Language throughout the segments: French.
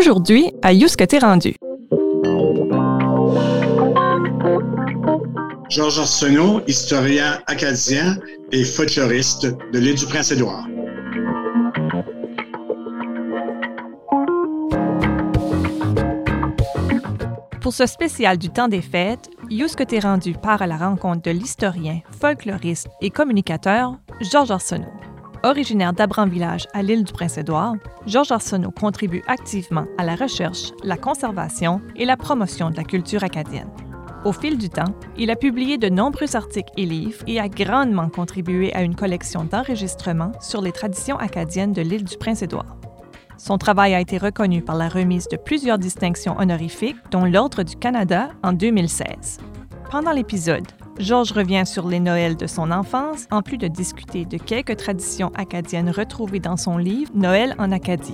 Aujourd'hui, à Yous que t'es rendu. Georges Arsenault, historien acadien et folkloriste de l'île du Prince-Édouard. Pour ce spécial du temps des fêtes, Yous que t'es rendu part à la rencontre de l'historien, folkloriste et communicateur Georges Arsenault. Originaire d'Abram-Village à l'île du Prince-Édouard, Georges Arsenault contribue activement à la recherche, la conservation et la promotion de la culture acadienne. Au fil du temps, il a publié de nombreux articles et livres et a grandement contribué à une collection d'enregistrements sur les traditions acadiennes de l'île du Prince-Édouard. Son travail a été reconnu par la remise de plusieurs distinctions honorifiques, dont l'Ordre du Canada en 2016. Pendant l'épisode, Georges revient sur les Noëls de son enfance, en plus de discuter de quelques traditions acadiennes retrouvées dans son livre Noël en Acadie.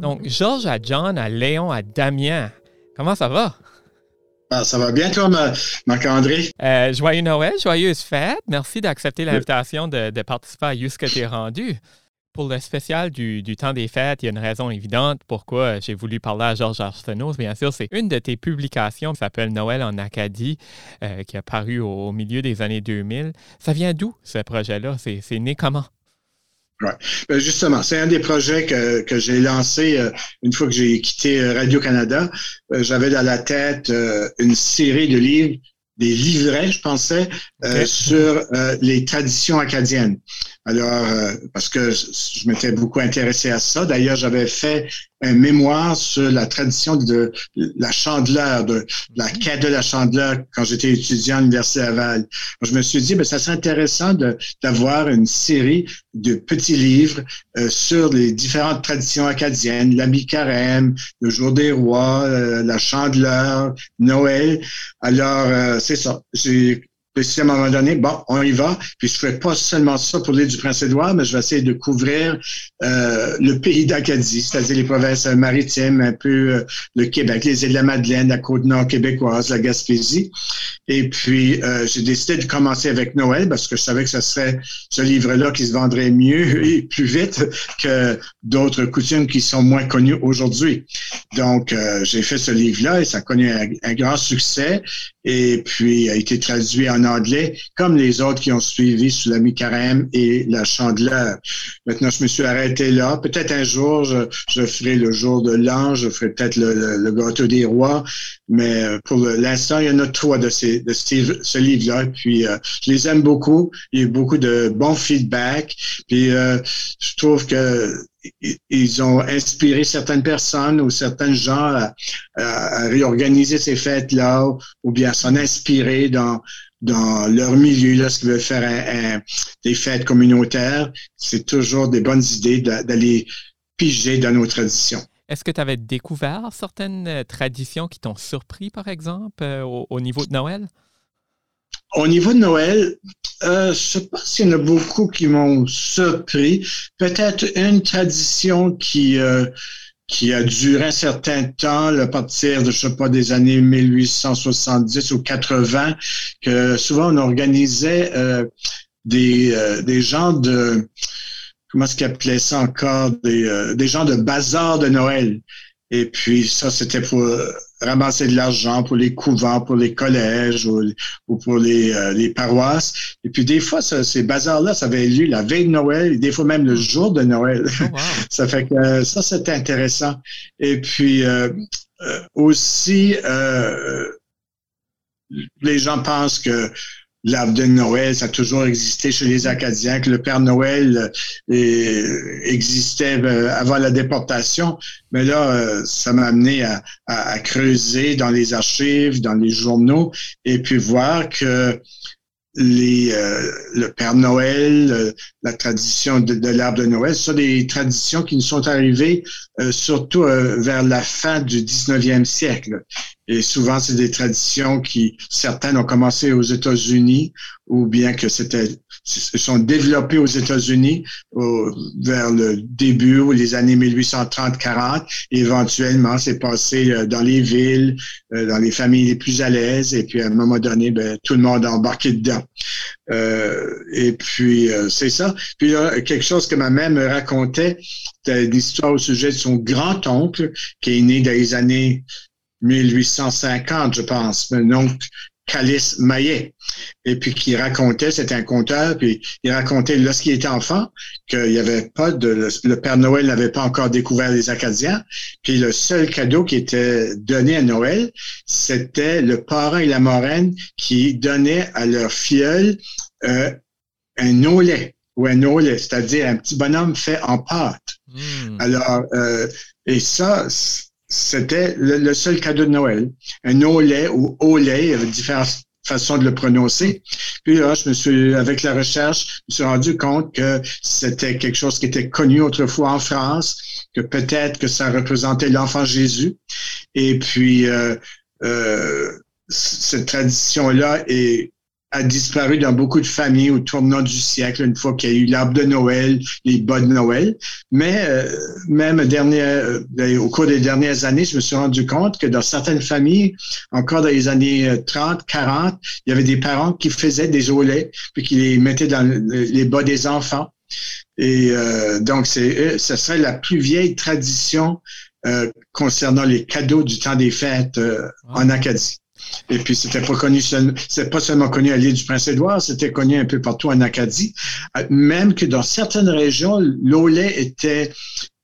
Donc, Georges à John, à Léon, à Damien. Comment ça va? Ah, ça va bien, toi, Marc-André? Euh, joyeux Noël, joyeuse fête. Merci d'accepter l'invitation de, participer à Yous que t'es rendu. Pour le spécial du, temps des fêtes, il y a une raison évidente pourquoi j'ai voulu parler à Georges Arsenault. Bien sûr, c'est une de tes publications qui s'appelle Noël en Acadie, euh, qui a paru au, milieu des années 2000. Ça vient d'où, ce projet-là? C'est né comment? Ouais. Ben justement, c'est un des projets que, que j'ai lancé euh, une fois que j'ai quitté euh, Radio-Canada. J'avais dans la tête une série de livres des livrets, je pensais, euh, sur euh, les traditions acadiennes. Alors, euh, parce que je m'étais beaucoup intéressé à ça. D'ailleurs, j'avais fait un mémoire sur la tradition de la chandeleur, de, la quête de la chandeleur quand j'étais étudiant à l'Université Laval. Je me suis dit, ben, ça serait intéressant d'avoir une série de petits livres euh, sur les différentes traditions acadiennes, la mi-carême, le jour des rois, euh, la chandeleur, Noël. Alors, euh, c'est ça. J'ai à un moment donné, bon, on y va. Puis je fais pas seulement ça pour l'île du Prince-Édouard, mais je vais essayer de couvrir euh, le pays d'Acadie, c'est-à-dire les provinces maritimes, un peu euh, le Québec, les îles de la Madeleine, la côte nord québécoise, la Gaspésie. Et puis euh, j'ai décidé de commencer avec Noël parce que je savais que ce serait ce livre-là qui se vendrait mieux et plus vite que d'autres coutumes qui sont moins connues aujourd'hui. Donc j'ai fait ce livre-là et ça a connu un grand succès et puis a été traduit en anglais, comme les autres qui ont suivi sous la mi-carême et la chandeleur. Maintenant, je me suis arrêté là. Peut-être un jour, je, ferai le jour de l'ange, je ferai peut-être le, gâteau des rois, mais euh, pour l'instant, il y en a trois de, ces, de ce livre-là. Puis, euh, je les aime beaucoup. Il y a eu beaucoup de bons feedback. Puis, euh, je trouve que ils ont inspiré certaines personnes ou certains gens à, réorganiser ces fêtes-là ou bien s'en inspirer dans, dans leur milieu lorsqu'ils veulent faire des fêtes communautaires. C'est toujours des bonnes idées d'aller piger dans nos traditions. Est-ce que tu avais découvert certaines euh, traditions qui t'ont surpris, par exemple, euh, au, niveau de Noël? Au niveau de Noël, euh, je ne sais pas s'il y en a beaucoup qui m'ont surpris. Peut-être une tradition qui, euh, qui a duré un certain temps, à partir de, je sais pas, des années 1870 ou 80, que souvent on organisait euh, des, des gens de, comment est-ce qu'ils appelaient ça encore, des, des gens de bazar de Noël. Et puis ça, c'était pour ramasser de l'argent pour les couvents, pour les collèges ou, pour les, euh, les, paroisses. Et puis des fois, ces bazars-là, ça avait lieu la veille de Noël, et des fois même le jour de Noël. Oh, ça fait que euh, ça, c'était intéressant. Et puis euh, aussi, les gens pensent que l'arbre de Noël, ça a toujours existé chez les Acadiens, que le Père Noël euh, existait euh, avant la déportation. Mais là, euh, ça m'a amené à, creuser dans les archives, dans les journaux, et puis voir que les, le Père Noël, la tradition de, l'arbre de Noël, ce sont des traditions qui nous sont arrivées surtout vers la fin du 19e siècle. Et souvent, c'est des traditions qui, certaines ont commencé aux États-Unis ou bien que c'était, sont développées aux États-Unis vers le début ou les années 1830-40. Éventuellement, c'est passé euh, dans les villes, euh, dans les familles les plus à l'aise. Et puis, à un moment donné, ben, tout le monde a embarqué dedans. Euh, et puis, euh, c'est ça. Puis, a quelque chose que ma mère me racontait, c'était l'histoire au sujet de son grand-oncle qui est né dans les années 1850, je pense, donc Calice Maillet. Et puis qui racontait, c'était un conteur, puis il racontait lorsqu'il était enfant qu'il n'y avait pas de, le Père Noël n'avait pas encore découvert les Acadiens, puis le seul cadeau qui était donné à Noël, c'était le parent et la moraine qui donnaient à leur filleul euh, un olet ou un olet, c'est-à-dire un petit bonhomme fait en pâte. Hmm. Alors, euh, et ça, c'était le, seul cadeau de Noël. Un Olay ou Olay, il y avait différentes façons de le prononcer. Puis là, je me suis, avec la recherche, je me suis rendu compte que c'était quelque chose qui était connu autrefois en France, que peut-être que ça représentait l'enfant Jésus. Et puis, euh, euh, cette tradition-là est a disparu dans beaucoup de familles au tournant du siècle, une fois qu'il y a eu l'arbre de Noël, les bas de Noël. Mais euh, même dernière, euh, au cours des dernières années, je me suis rendu compte que dans certaines familles, encore dans les années 30, euh, 40, il y avait des parents qui faisaient des olets, puis qui les mettaient dans les bas des enfants. Et donc, c'est, ce serait la plus vieille tradition concernant les cadeaux du temps des fêtes en Acadie. Et puis, c'était pas connu, pas seulement connu à l'île du Prince-Édouard, c'était connu un peu partout en Acadie. Euh, même que dans certaines régions, l'olé était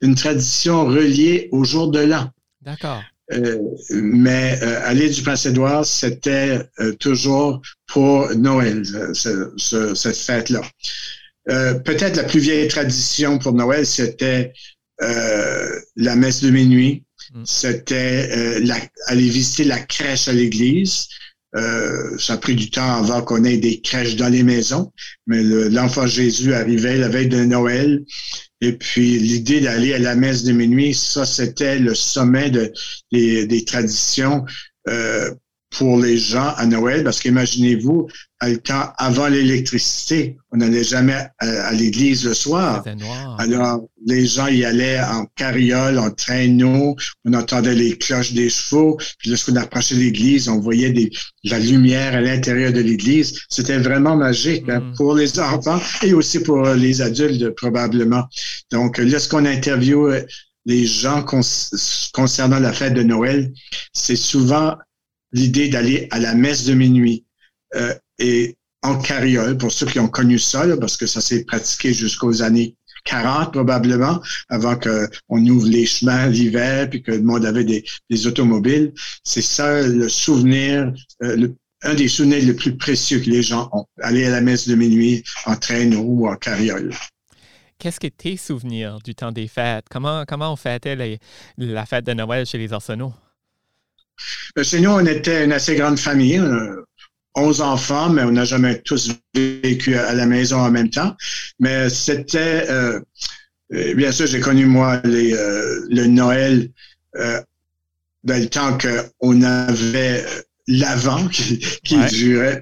une tradition reliée au jour de l'an. D'accord. Euh, mais euh, à l'île du Prince-Édouard, c'était toujours pour Noël, cette fête-là. Peut-être la plus vieille tradition pour Noël, c'était la messe de minuit. C'était euh, aller visiter la crèche à l'église. Euh, ça a pris du temps avant qu'on ait des crèches dans les maisons, mais l'enfant Jésus arrivait la veille de Noël. Et puis l'idée d'aller à la messe de minuit, ça c'était le sommet de, des, des traditions euh, pour les gens à Noël, parce qu'imaginez-vous, temps avant l'électricité, on n'allait jamais à, l'église le soir. Alors, les gens y allaient en carriole, en traîneau, on entendait les cloches des chevaux, puis lorsqu'on approchait l'église, on voyait des, la lumière à l'intérieur de l'église. C'était vraiment magique hein, mm. pour les enfants et aussi pour les adultes, probablement. Donc, lorsqu'on interviewe les gens concernant la fête de Noël, c'est souvent l'idée d'aller à la messe de minuit euh, et en carriole, pour ceux qui ont connu ça, parce que ça s'est pratiqué jusqu'aux années 40 probablement, avant qu'on ouvre les chemins l'hiver, puis que le monde avait des, automobiles. C'est ça le souvenir, euh, un des souvenirs les plus précieux que les gens ont. Aller à la messe de minuit en traîneau ou en carriole. Qu'est-ce que tes souvenirs du temps des fêtes? Comment, on fêtait la fête de Noël chez les Arsenault? Euh, chez nous, on était une assez grande famille, 11 enfants, mais on n'a jamais tous vécu à la maison en même temps. Mais c'était, euh, euh, bien sûr, j'ai connu moi le Noël dans le temps qu'on avait l'avant qui, qui durait.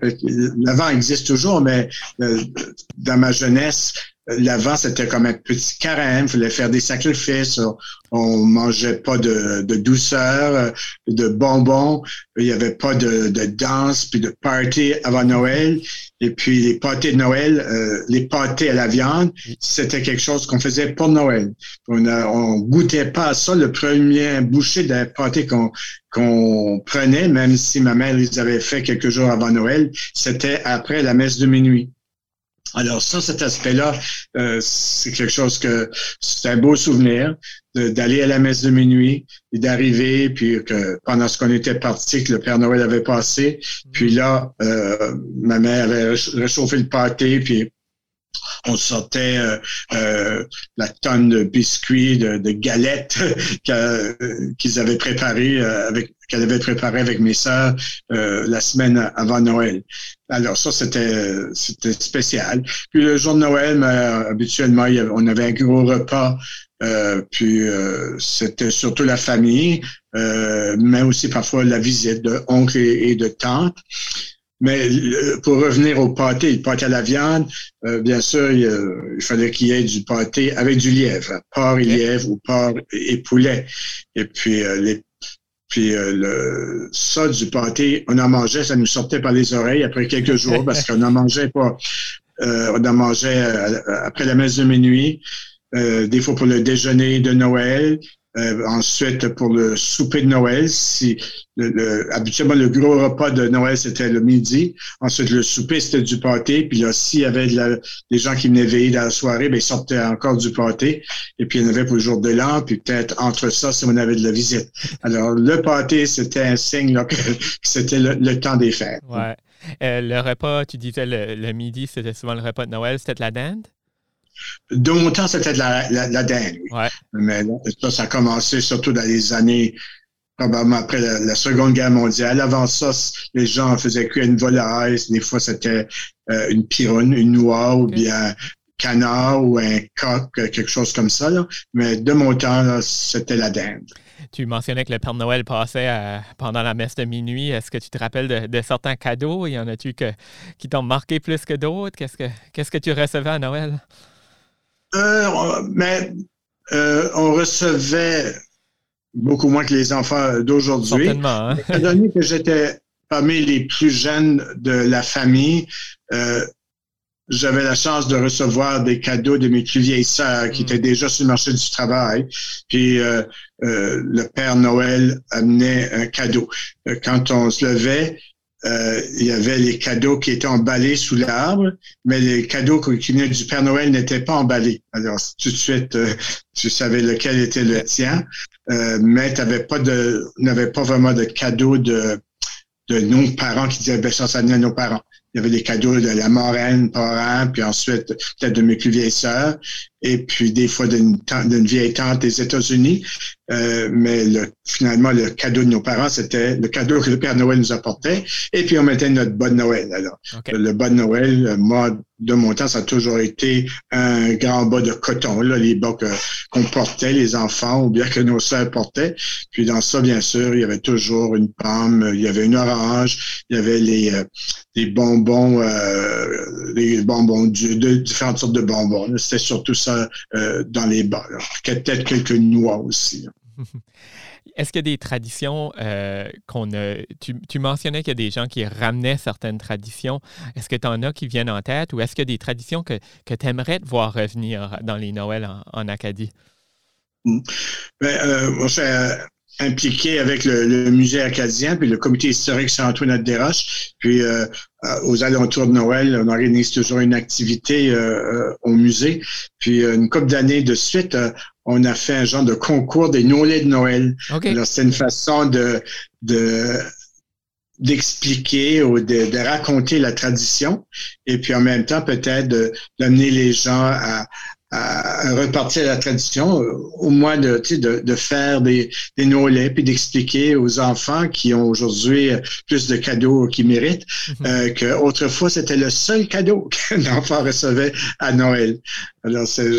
L'avant existe toujours, mais dans ma jeunesse, l'avant, c'était comme un petit carême, il fallait faire des sacrifices, on mangeait pas de, douceur, de bonbons, il n'y avait pas de, danse, puis de party avant Noël. Et puis les pâtés de Noël, euh, les pâtés à la viande, c'était quelque chose qu'on faisait pour Noël. On, ne goûtait pas à ça le premier boucher d'un pâté qu'on qu'on prenait, même si ma mère les avait fait quelques jours avant Noël, c'était après la messe de minuit. Alors ça, cet aspect-là, euh, c'est quelque chose que c'est un beau souvenir d'aller à la messe de minuit et d'arriver, puis que pendant ce qu'on était parti, que le Père Noël avait passé, puis là, euh, ma mère avait réchauffé le pâté, puis on sortait euh, euh, la tonne de biscuits, de, galettes qu'ils avaient préparées euh, avec qu'elle avait préparé avec mes sœurs la semaine avant Noël. Alors ça, c'était c'était spécial. Puis le jour de Noël, habituellement, on avait un gros repas puis c'était surtout la famille, mais aussi parfois la visite de oncles et, de tantes. Mais pour revenir au pâté, le pâté à la viande, bien sûr, il, fallait qu'il y ait du pâté avec du lièvre, porc et lièvre ou porc et poulet. Et puis les puis euh, le, ça, du pâté, on en mangeait, ça nous sortait par les oreilles après quelques jours parce qu'on en mangeait pas. Euh, on en mangeait euh, après la messe de minuit, des fois pour le déjeuner de Noël, euh, ensuite, pour le souper de Noël, si le, habituellement le gros repas de Noël c'était le midi. Ensuite, le souper c'était du pâté. Puis là, s'il y avait des gens qui venaient veiller dans la soirée, ben ils sortaient encore du pâté. Et puis il y en avait pour le jour de l'an. Puis peut-être entre ça, si on avait de la visite. Alors le pâté, c'était un signe là, que c'était le, temps des fêtes. Ouais. Euh, le repas, tu disais le, le midi, c'était souvent le repas de Noël. C'était de la dinde? De mon temps, c'était de la, la, dinde. Mais ça, ça a commencé surtout dans les années, probablement après la, Seconde Guerre mondiale. Avant ça, les gens faisaient cuire une volaille. Des fois, c'était euh, une pironne, une noix ou bien canard ou un coq, quelque chose comme ça. Mais de mon temps, c'était la dinde. Tu mentionnais que le Père Noël passait euh, pendant la messe de minuit. Est-ce que tu te rappelles de, certains cadeaux? Y en a-tu qui t'ont marqué plus que d'autres? Qu'est-ce que, qu'est-ce que tu recevais à Noël? Euh, mais euh, on recevait beaucoup moins que les enfants d'aujourd'hui. Hein? Étant donné que j'étais parmi les plus jeunes de la famille, euh, j'avais la chance de recevoir des cadeaux de mes plus vieilles sœurs qui hmm. étaient déjà sur le marché du travail. Puis le Père Noël amenait un cadeau. Quand on se levait, euh, il y avait les cadeaux qui étaient emballés sous l'arbre, mais les cadeaux qui venaient du Père Noël n'étaient pas emballés. Alors, tout de suite, euh, tu savais lequel était le tien, euh, mais tu n'avais pas de, pas vraiment de cadeaux de, de nos parents qui disaient, ben, ça, ça à nos parents. Il y avait des cadeaux de la moraine, parents, puis ensuite peut-être de mes plus vieilles sœurs, et puis des fois d'une, d'une vieille tante des États-Unis. Euh, mais le, finalement, le cadeau de nos parents, c'était le cadeau que le Père Noël nous apportait. Et puis, on mettait notre bonne Noël. Alors, le bon Noël, moi, de mon temps, ça a toujours été un grand bas de coton, là, les bas qu'on portait, les enfants, ou bien que nos sœurs portaient. Puis dans ça, bien sûr, il y avait toujours une pomme, il y avait une orange, il y avait les, euh, les bonbons, euh, les bonbons, de, différentes sortes de bonbons. C'était surtout ça euh, dans les bas. Peut-être quelques noix aussi. Est-ce qu'il y a des traditions euh, qu'on a. Tu, mentionnais qu'il y a des gens qui ramenaient certaines traditions. Est-ce que tu en as qui viennent en tête ou est-ce qu'il y a des traditions que, que tu aimerais voir revenir dans les Noëls en, Acadie? Hmm. Ben, euh, impliqué avec le, musée acadien puis le comité historique Saint-Antoine de Desroches. Puis euh, aux alentours de Noël, on organise toujours une activité au musée. Puis une couple d'années de suite, on a fait un genre de concours des nolets de Noël. Alors, c'est une façon de, de d'expliquer ou de, raconter la tradition et puis en même temps peut-être d'amener les gens à, repartir la tradition, au moins de, de, de faire des, des nolets puis d'expliquer aux enfants qui ont aujourd'hui plus de cadeaux qu'ils méritent mm-hmm. euh, que autrefois c'était le seul cadeau qu'un enfant recevait à Noël. Alors c'est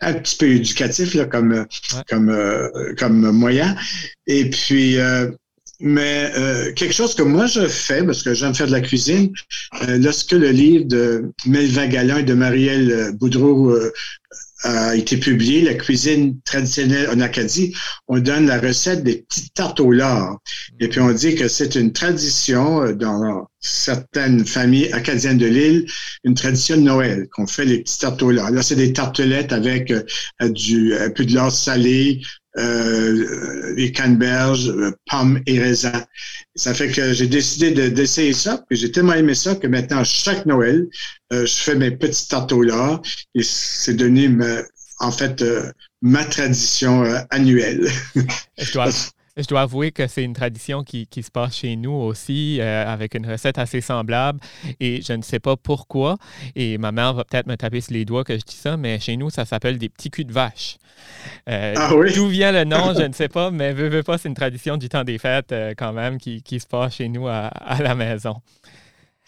un petit peu éducatif là, comme, comme, euh, comme moyen. Et puis, euh, mais euh, quelque chose que moi je fais, parce que j'aime faire de la cuisine, lorsque le livre de Melvin Galland et de Marielle Boudreau a été publié, La cuisine traditionnelle en Acadie, on donne la recette des petites tartes au lard. Et puis on dit que c'est une tradition euh, dans certaines familles acadiennes de l'île, une tradition de Noël, qu'on fait les petites tartes au lard. Là, c'est des tartelettes avec euh, du, un peu de lard salé, euh, les canneberges, euh, pommes et raisins. Ça fait que j'ai décidé d'essayer ça, puis j'ai tellement aimé ça que maintenant, chaque Noël, euh, je fais mes petites tartes au lard et c'est devenu, en fait, ma tradition annuelle. Je dois avouer que c'est une tradition qui, qui, se passe chez nous aussi, euh, avec une recette assez semblable. Et je ne sais pas pourquoi. Et ma mère va peut-être me taper sur les doigts que je dis ça, mais chez nous, ça s'appelle des petits culs de vache. Euh, ah oui? D'où vient le nom, je ne sais pas, mais veux, veux pas, c'est une tradition du temps des fêtes euh, quand même qui, qui, se passe chez nous à, à la maison.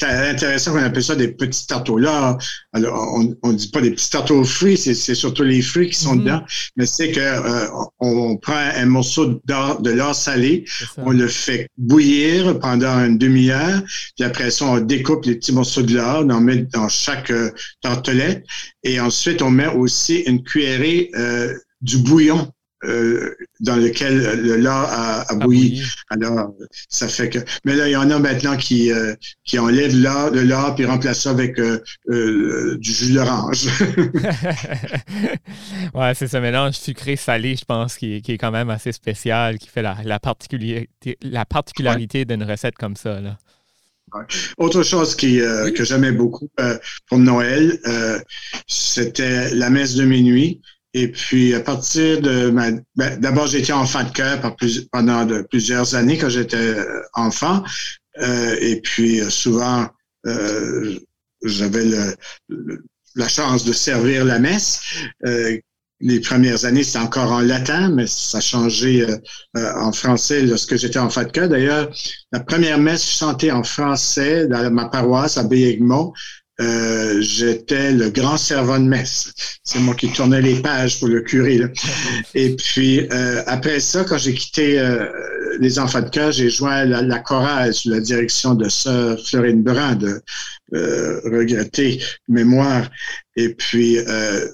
Intéressant qu'on appelle ça des petits tartes là. Alors, on ne dit pas des petits tartes fruits, c'est surtout les fruits qui sont mm-hmm. dedans, mais c'est que euh, on, prend un morceau de l'or salé, on le fait bouillir pendant une demi-heure, puis après ça, on découpe les petits morceaux de l'or, on en met dans chaque euh, tartelette, et ensuite, on met aussi une cuillerée euh, du bouillon euh, dans lequel le lard a, bouilli. Alors, ça fait que. Mais là, il y en a maintenant qui, euh, qui enlèvent l'or, le lard puis remplacent ça avec euh, du jus d'orange. ouais, c'est ce mélange sucré-salé, je pense, qui, est quand même assez spécial, qui fait la, la particularité, la particularité d'une recette comme ça. Là. Autre chose qui, que j'aimais beaucoup pour Noël, c'était la messe de minuit. Et puis, à partir de ma... Ben, d'abord, j'étais enfant de cœur pendant plusieurs années quand j'étais euh, enfant. Euh, et puis, euh, souvent, j'avais la chance de servir la messe. les premières années, c'était encore en latin, mais ça a changé en français lorsque j'étais enfant de cœur. D'ailleurs, la première messe chantée en français dans ma paroisse à Béegmont, euh, j'étais le grand servant de messe. C'est moi qui tournais les pages pour le curé. Et puis, euh, après ça, quand j'ai quitté euh, les enfants de cœur, j'ai joint la, chorale sous la direction de sœur Florine Brun de regretter mémoire. Et puis,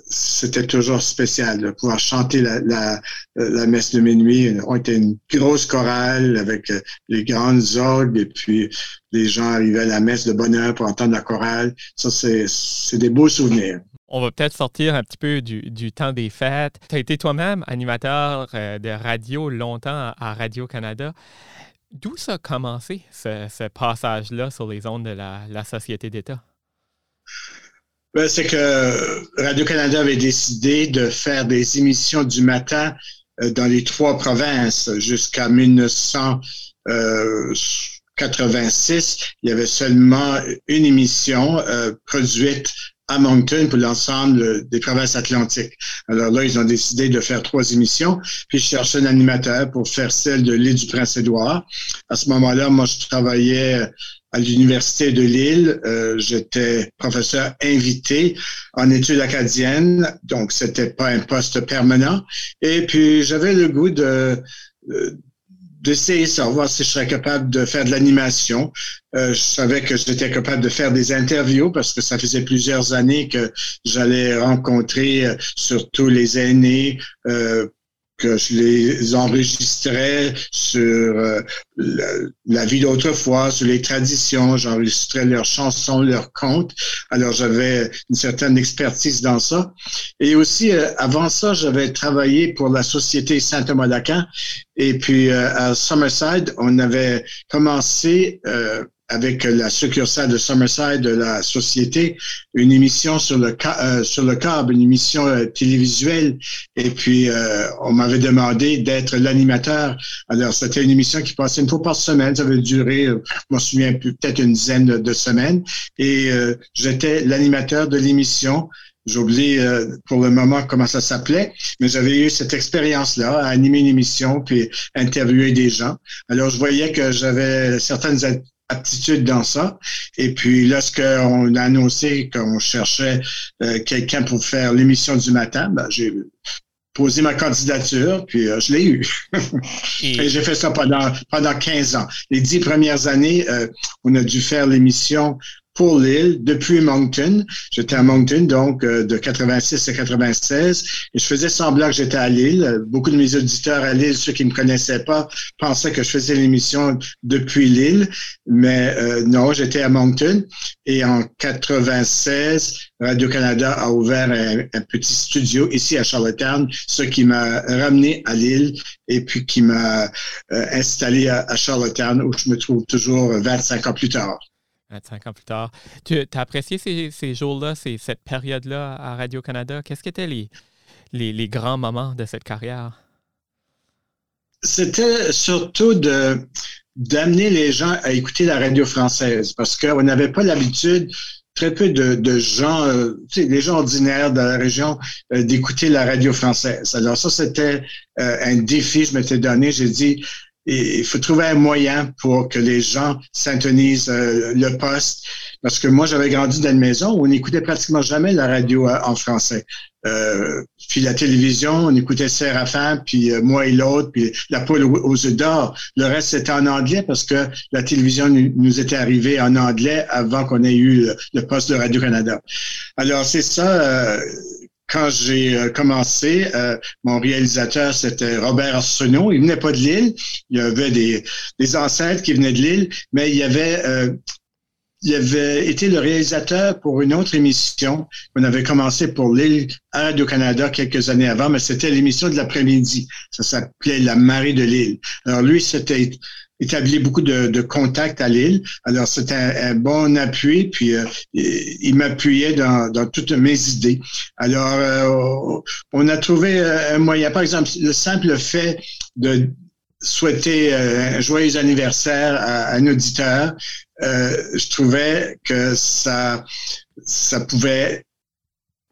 c'était toujours spécial de pouvoir chanter la, la, messe de minuit. On était une grosse chorale avec les grandes orgues et puis les gens arrivaient à la messe de bonne heure pour entendre la chorale. Ça, c'est des beaux souvenirs. On va peut-être sortir un petit peu du, temps des fêtes. Tu as été toi-même animateur euh, de radio longtemps à Radio-Canada. D'où ça a commencé, ce, passage-là sur les ondes de la, Société d'État? Ben, c'est que Radio-Canada avait décidé de faire des émissions du matin euh, dans les trois provinces jusqu'à 1900. 86, il y avait seulement une émission euh, produite à Moncton pour l'ensemble des provinces atlantiques. Alors là, ils ont décidé de faire trois émissions, puis je cherchais un animateur pour faire celle de l'île du Prince-Édouard. À ce moment-là, moi, je travaillais à l'Université de Lille. Euh, J'étais professeur invité en études acadiennes, donc c'était pas un poste permanent. Et puis, j'avais le goût de d'essayer de voir si je serais capable de faire de l'animation. Euh, je savais que j'étais capable de faire des interviews parce que ça faisait plusieurs années que j'allais rencontrer euh, surtout les aînés euh, que je les enregistrais sur euh, la, vie d'autrefois, sur les traditions, j'enregistrais leurs chansons, leurs contes. Alors j'avais une certaine expertise dans ça. Et aussi, euh, avant ça, j'avais travaillé pour la Société Saint-Thomas d'Aquin. Et puis euh, à Summerside, on avait commencé avec la succursale de Summerside de la société, une émission sur le, euh, sur le câble, une émission euh, télévisuelle. Et puis, euh, on m'avait demandé d'être l'animateur. Alors, c'était une émission qui passait une fois par semaine. Ça avait duré, je me souviens, peut-être une dizaine de, semaines. Et j'étais l'animateur de l'émission. J'oublie pour le moment comment ça s'appelait, mais j'avais eu cette expérience-là, à animer une émission puis interviewer des gens. Alors, je voyais que j'avais certaines aptitude dans ça. Et puis, lorsqu'on a annoncé qu'on cherchait euh, quelqu'un pour faire l'émission du matin, ben, j'ai posé ma candidature, puis euh, je l'ai eu. Et, j'ai fait ça pendant, pendant 15 ans. Les dix premières années, euh, on a dû faire l'émission pour l'île depuis Moncton. J'étais à Moncton, donc euh, de 86 à 96, et je faisais semblant que j'étais à Lille. Beaucoup de mes auditeurs à Lille, ceux qui ne me connaissaient pas, pensaient que je faisais l'émission depuis Lille, mais euh, non, j'étais à Moncton. Et en 96, Radio-Canada a ouvert un, petit studio ici à Charlottetown, ce qui m'a ramené à Lille et puis qui m'a euh, installé à, à Charlottetown, où je me trouve toujours 25 ans plus tard. 25 ans plus tard. Tu as apprécié ces, jours-là, cette période-là à Radio-Canada? Qu'est-ce qui étaient les, les, grands moments de cette carrière? C'était surtout d'amener les gens à écouter la radio française parce qu'on n'avait pas l'habitude très peu de, gens, euh, sais, des gens ordinaires de la région, euh, d'écouter la radio française. Alors ça, c'était euh, un défi que je m'étais donné. J'ai dit, il faut trouver un moyen pour que les gens s'intonisent le poste. Parce que moi, j'avais grandi dans une maison où on n'écoutait pratiquement jamais la radio en français. puis la télévision, on écoutait Séraphin, puis moi et l'autre, puis la poule aux œufs d'or. Le reste, c'était en anglais parce que la télévision nous était arrivée en anglais avant qu'on ait eu le, poste de Radio-Canada. Alors, c'est ça quand j'ai euh, commencé, euh, mon réalisateur, c'était Robert Arsenault. Il venait pas de Lille. Il y avait des, des ancêtres qui venaient de Lille, mais il y avait, euh, il avait été le réalisateur pour une autre émission qu'on avait commencé pour Lille à Radio-Canada quelques années avant, mais c'était l'émission de l'après-midi. Ça s'appelait La marée de Lille. Alors lui, c'était établi beaucoup de, contacts à Lille. Alors, c'était un, bon appui, puis euh, il m'appuyait dans, toutes mes idées. Alors, euh, on a trouvé euh, un moyen. Par exemple, le simple fait de souhaiter un joyeux anniversaire à, un auditeur, je trouvais que ça, ça pouvait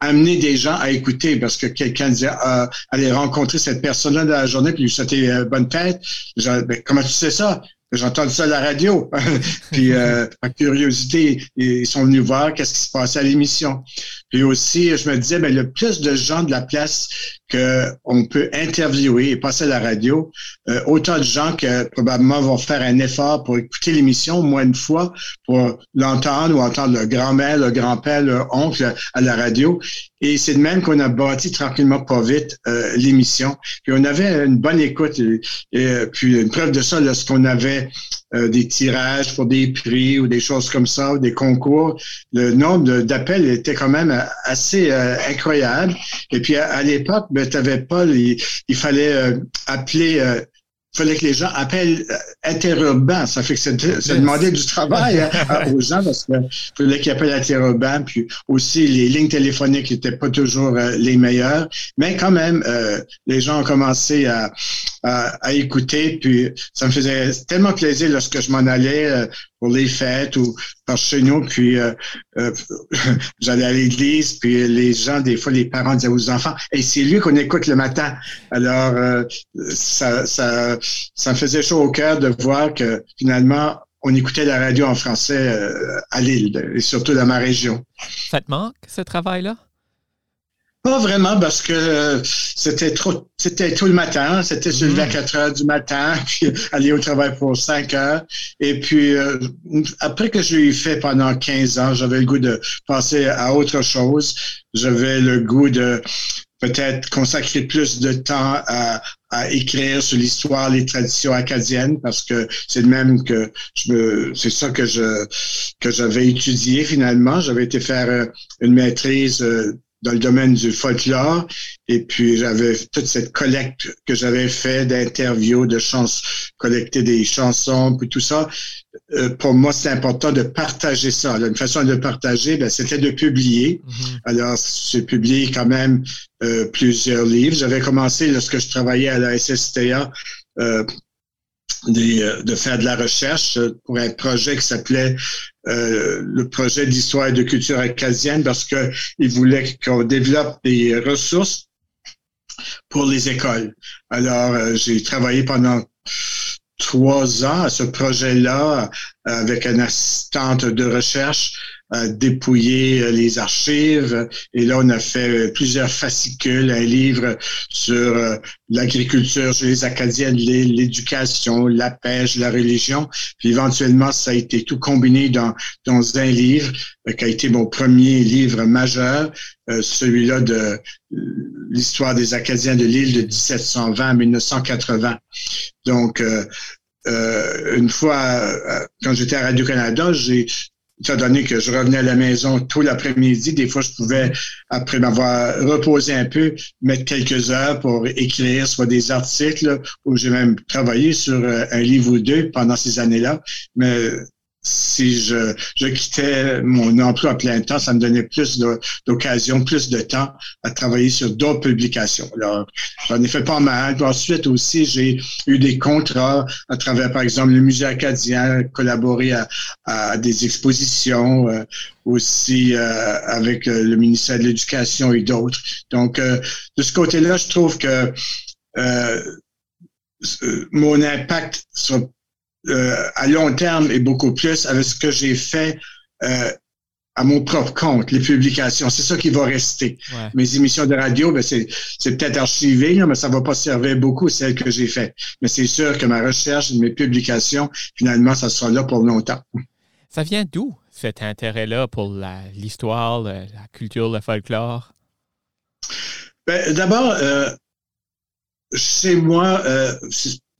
amener des gens à écouter parce que quelqu'un disait ah, aller rencontrer cette personne-là dans la journée puis lui souhaiter euh, bonne fête. Ben, comment tu sais ça? J'entends ça à la radio. puis, euh, par curiosité, ils sont venus voir qu'est-ce qui se passait à l'émission. Puis aussi, je me disais, ben, le plus de gens de la place qu'on peut interviewer et passer à la radio, euh, autant de gens que probablement vont faire un effort pour écouter l'émission au moins une fois, pour l'entendre ou entendre le grand-mère, le grand-père, le oncle à la radio. Et c'est de même qu'on a bâti tranquillement pas vite euh, l'émission. Puis on avait une bonne écoute. Et, puis une preuve de ça, lorsqu'on avait euh, des tirages pour des prix ou des choses comme ça, ou des concours, le nombre d'appels était quand même assez incroyable. Et puis à, l'époque, ben, tu avais pas, il, il fallait euh, appeler euh, fallait que les gens appellent euh, interurbain. Ça fait que c'est demander du travail hein, aux gens parce qu'il fallait qu'ils appellent interurbain. Puis aussi, les lignes téléphoniques n'étaient pas toujours les meilleures. Mais quand même, les gens ont commencé à, à, écouter. Puis ça me faisait tellement plaisir lorsque je m'en allais pour les fêtes ou par chez nous, puis euh, euh, j'allais à l'église, puis les gens, des fois, les parents disaient aux enfants, et c'est lui qu'on écoute le matin. Alors, euh, ça, ça, ça me faisait chaud au cœur de voir que finalement, on écoutait la radio en français à Lille, et surtout dans ma région. Ça te manque, ce travail-là? Pas vraiment parce que euh, c'était trop, c'était tout le matin. C'était se lever à 4 heures du matin, puis aller au travail pour 5 heures. Et puis, euh, après que je l'ai fait pendant 15 ans, j'avais le goût de passer à autre chose. J'avais le goût de peut-être consacrer plus de temps à, à écrire sur l'histoire, les traditions acadiennes, parce que c'est de même que je me, c'est ça que je que j'avais étudié finalement. J'avais été faire euh, une maîtrise dans le domaine du folklore. Et puis, j'avais toute cette collecte que j'avais fait d'interviews, de chansons, collecter des chansons, puis tout ça. Euh, pour moi, c'est important de partager ça. une façon de partager, ben, c'était de publier. Mm-hmm. Alors, j'ai publié quand même euh, plusieurs livres. J'avais commencé lorsque je travaillais à la SSTA. Euh, euh, de faire de la recherche pour un projet qui s'appelait euh, le projet d'histoire et de culture acadienne parce qu'il voulait qu'on développe des ressources pour les écoles. Alors, euh, j'ai travaillé pendant trois ans à ce projet-là avec une assistante de recherche dépouiller euh, les archives. Et là, on a fait euh, plusieurs fascicules, un livre sur euh, l'agriculture chez les Acadiens, l'éducation, la pêche, la religion. Puis éventuellement, ça a été tout combiné dans, dans un livre qui a été mon premier livre majeur, celui-là de l'histoire des Acadiens de l'île de 1720 à 1980. Donc, une fois, quand j'étais à Radio-Canada, j'ai étant donné que je revenais à la maison tout l'après-midi, des fois, je pouvais, après m'avoir reposé un peu, mettre quelques heures pour écrire soit des articles, ou j'ai même travaillé sur euh, un livre ou deux pendant ces années-là. Mais si je, je quittais mon emploi à plein temps, ça me donnait plus d'occasion, plus de temps à travailler sur d'autres publications. Alors, j'en ai fait pas mal. ensuite aussi, j'ai eu des contrats à travers, par exemple, le Musée acadien, collaborer à, à des expositions, euh, aussi euh, avec euh, le ministère de l'Éducation et d'autres. Donc, de ce côté-là, je trouve que mon impact à long terme est beaucoup plus avec ce que j'ai fait à mon propre compte, les publications. C'est ça qui va rester. Mes émissions de radio, ben c'est, c'est peut-être archivé, mais ça va pas servir beaucoup, celles que j'ai faites. Mais c'est sûr que ma recherche, mes publications, finalement, ça sera là pour longtemps. Ça vient d'où, cet intérêt-là pour l'histoire, la, culture, le folklore? Ben, d'abord, euh, chez moi, euh,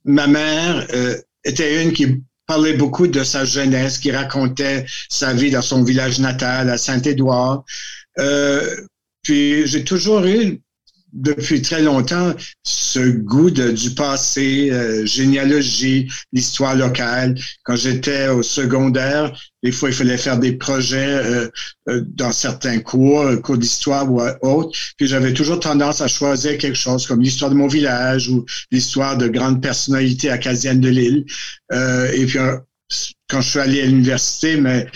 ma mère euh, était une qui parlait beaucoup de sa jeunesse, qui racontait sa vie dans son village natal à Saint-Édouard. Euh, puis j'ai toujours eu depuis très longtemps ce goût du passé, euh, généalogie, l'histoire locale. Quand j'étais au secondaire, des fois, il fallait faire des projets euh, euh, dans certains cours, cours d'histoire ou autres. Puis j'avais toujours tendance à choisir quelque chose comme l'histoire de mon village ou l'histoire de grandes personnalités acadiennes de l'île. et puis quand je suis allé à l'université, mais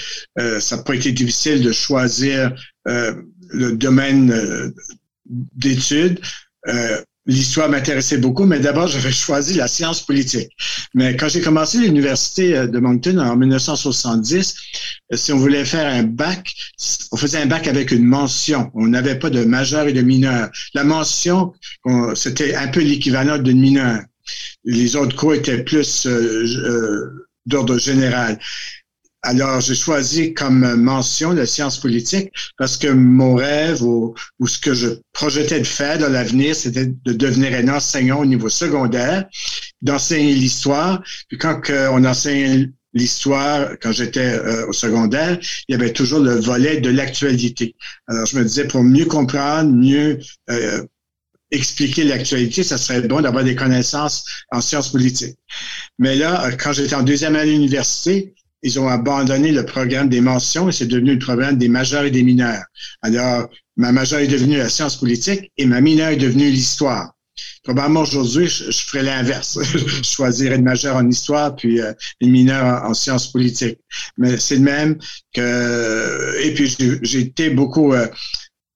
ça n'a pas été difficile de choisir le domaine d'études. Euh, l'histoire m'intéressait beaucoup, mais d'abord, j'avais choisi la science politique. Mais quand j'ai commencé l'université euh, de Moncton en 1970, euh, si on voulait faire un bac, on faisait un bac avec une mention. On n'avait pas de majeur et de mineur. La mention, c'était un peu l'équivalent d'une mineure. Les autres cours étaient plus d'ordre général. Alors, j'ai choisi comme mention la science politique parce que mon rêve ou, ce que je projetais de faire dans l'avenir, c'était de devenir un enseignant au niveau secondaire, d'enseigner l'histoire. Puis quand on enseigne l'histoire, quand j'étais euh, au secondaire, il y avait toujours le volet de l'actualité. Alors, je me disais, pour mieux comprendre, mieux euh, expliquer l'actualité, ça serait bon d'avoir des connaissances en sciences politiques. Mais là, quand j'étais en deuxième année à l'université, ils ont abandonné le programme des mentions et c'est devenu le programme des majeurs et des mineurs. Alors, ma majeure est devenue la science politique et ma mineure est devenue l'histoire. Probablement aujourd'hui, je, ferais l'inverse. je choisirais le majeur en histoire puis euh, les mineurs en, sciences politiques. Mais c'est le même que... Et puis, j'ai été beaucoup... Euh,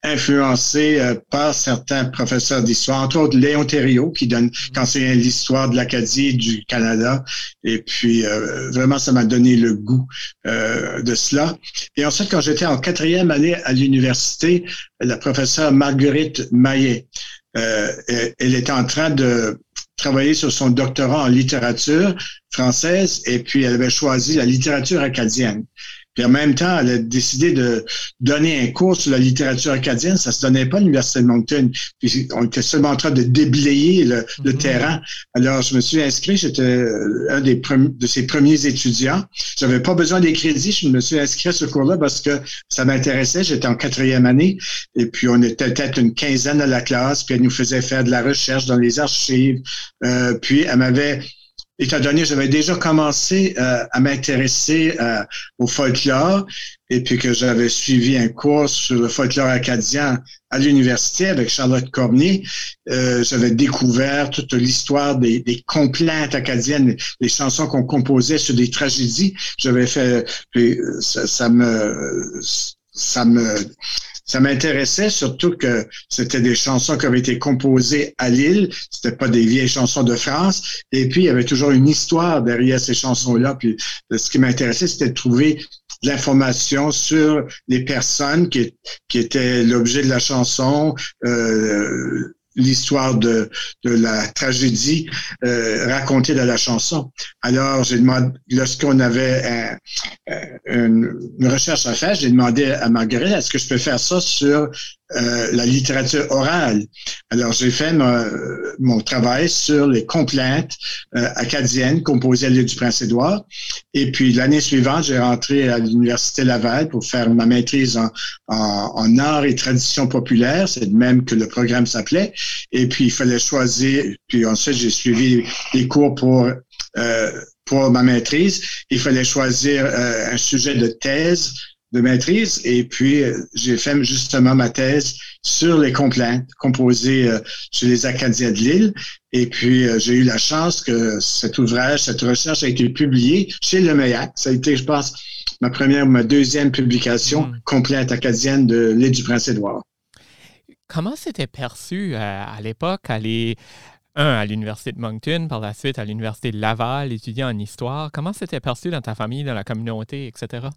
influencé euh, par certains professeurs d'histoire, entre autres Léon Thériault, qui donne, enseigne l'histoire de l'Acadie et du Canada. Et puis, euh, vraiment, ça m'a donné le goût euh, de cela. Et ensuite, quand j'étais en quatrième année à l'université, la professeure Marguerite Maillet, elle était en train de travailler sur son doctorat en littérature française et puis elle avait choisi la littérature acadienne. Puis en même temps, elle a décidé de donner un cours sur la littérature acadienne. Ça se donnait pas à l'Université de Moncton. Puis on était seulement en train de déblayer le, mhm. terrain. Alors, je me suis inscrit. J'étais un des de ses premiers étudiants. J'avais pas besoin des crédits. Je me suis inscrit à ce cours-là parce que ça m'intéressait. J'étais en quatrième année. Et puis, on était peut-être une quinzaine à la classe. Puis, elle nous faisait faire de la recherche dans les archives. Euh, puis, elle m'avait étant donné j'avais déjà commencé euh, à m'intéresser euh, au folklore et puis que j'avais suivi un cours sur le folklore acadien à l'université avec Charlotte Cormier, euh, j'avais découvert toute l'histoire des, des, complaintes acadiennes, les chansons qu'on composait sur des tragédies. J'avais fait, ça, ça me, ça me ça m'intéressait surtout que c'était des chansons qui avaient été composées à Lille. C'était pas des vieilles chansons de France. Et puis, il y avait toujours une histoire derrière ces chansons-là. Puis, ce qui m'intéressait, c'était de trouver de l'information sur les personnes qui, qui étaient l'objet de la chanson, euh, l'histoire de, la tragédie euh, racontée dans la chanson. Alors, j'ai demandé, lorsqu'on avait une, recherche à faire, j'ai demandé à Marguerite, est-ce que je peux faire ça sur euh, la littérature orale. Alors, j'ai fait mon, travail sur les complaintes euh, acadiennes composées à l'île du Prince-Édouard. Et puis, l'année suivante, j'ai rentré à l'Université Laval pour faire ma maîtrise en, en, art et tradition populaire. C'est le même que le programme s'appelait. Et puis, il fallait choisir. Puis ensuite, j'ai suivi les cours pour euh, pour ma maîtrise, il fallait choisir un sujet de thèse de maîtrise et puis euh, j'ai fait justement ma thèse sur les complaintes composées euh, chez les Acadiens de l'île et puis euh, j'ai eu la chance que cet ouvrage, cette recherche a été publiée chez le MEAC. Ça a été, je pense, ma première ou ma deuxième publication mmh. complainte acadienne de l'île du Prince-Édouard. Comment c'était perçu à l'époque, aller un à l'Université de Moncton, par la suite à l'Université de Laval, étudiant en histoire? Comment c'était perçu dans ta famille, dans la communauté, etc.?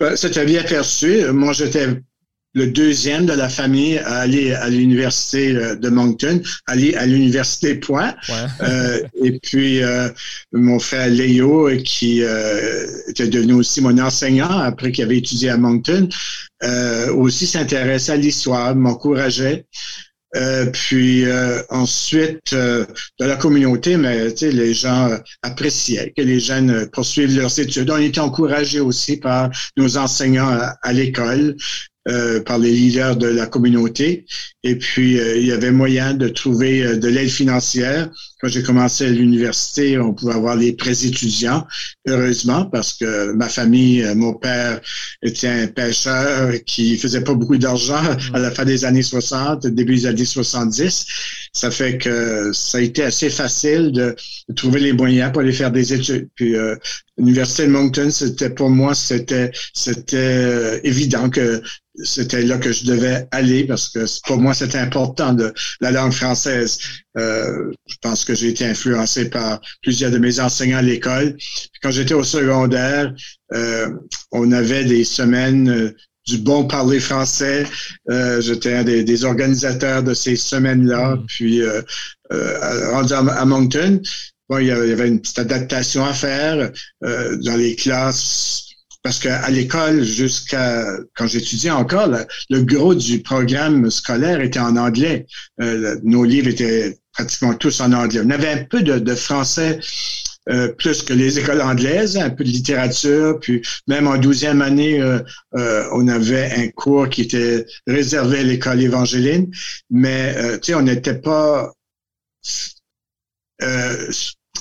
Ben, c'était bien perçu. Moi, j'étais le deuxième de la famille à aller à l'université euh, de Moncton, aller à l'université Point. euh, et puis euh, mon frère Léo, qui euh, était devenu aussi mon enseignant après qu'il avait étudié à Moncton, euh, aussi s'intéressait à l'histoire, m'encourageait. Euh, puis euh, ensuite, euh, de la communauté, mais les gens appréciaient que les jeunes poursuivent leurs études. On était encouragés aussi par nos enseignants à l'école. Euh, par les leaders de la communauté. Et puis, euh, il y avait moyen de trouver euh, de l'aide financière. Quand j'ai commencé à l'université, on pouvait avoir les prêts étudiants, heureusement, parce que ma famille, mon père était un pêcheur qui faisait pas beaucoup d'argent mm. à la fin des années 60, début des années 70. Ça fait que ça a été assez facile de, trouver les moyens pour aller faire des études. Puis, l'université de Moncton, c'était pour moi, c'était c'était évident que c'était là que je devais aller parce que pour moi, c'était important de la langue française. Euh, je pense que j'ai été influencé par plusieurs de mes enseignants à l'école. Quand j'étais au secondaire, euh, on avait des semaines euh, du bon parler français. j'étais un des, organisateurs de ces semaines-là. Mm. Puis, rendu à, Moncton, bon, il y avait une petite adaptation à faire dans les classes parce qu'à l'école, jusqu'à quand j'étudiais encore, le, gros du programme scolaire était en anglais. Euh, nos livres étaient pratiquement tous en anglais. On avait un peu de, français euh, plus que les écoles anglaises, un peu de littérature, puis même en douzième année, euh, on avait un cours qui était réservé à l'école évangéline, mais tu sais, on n'était pas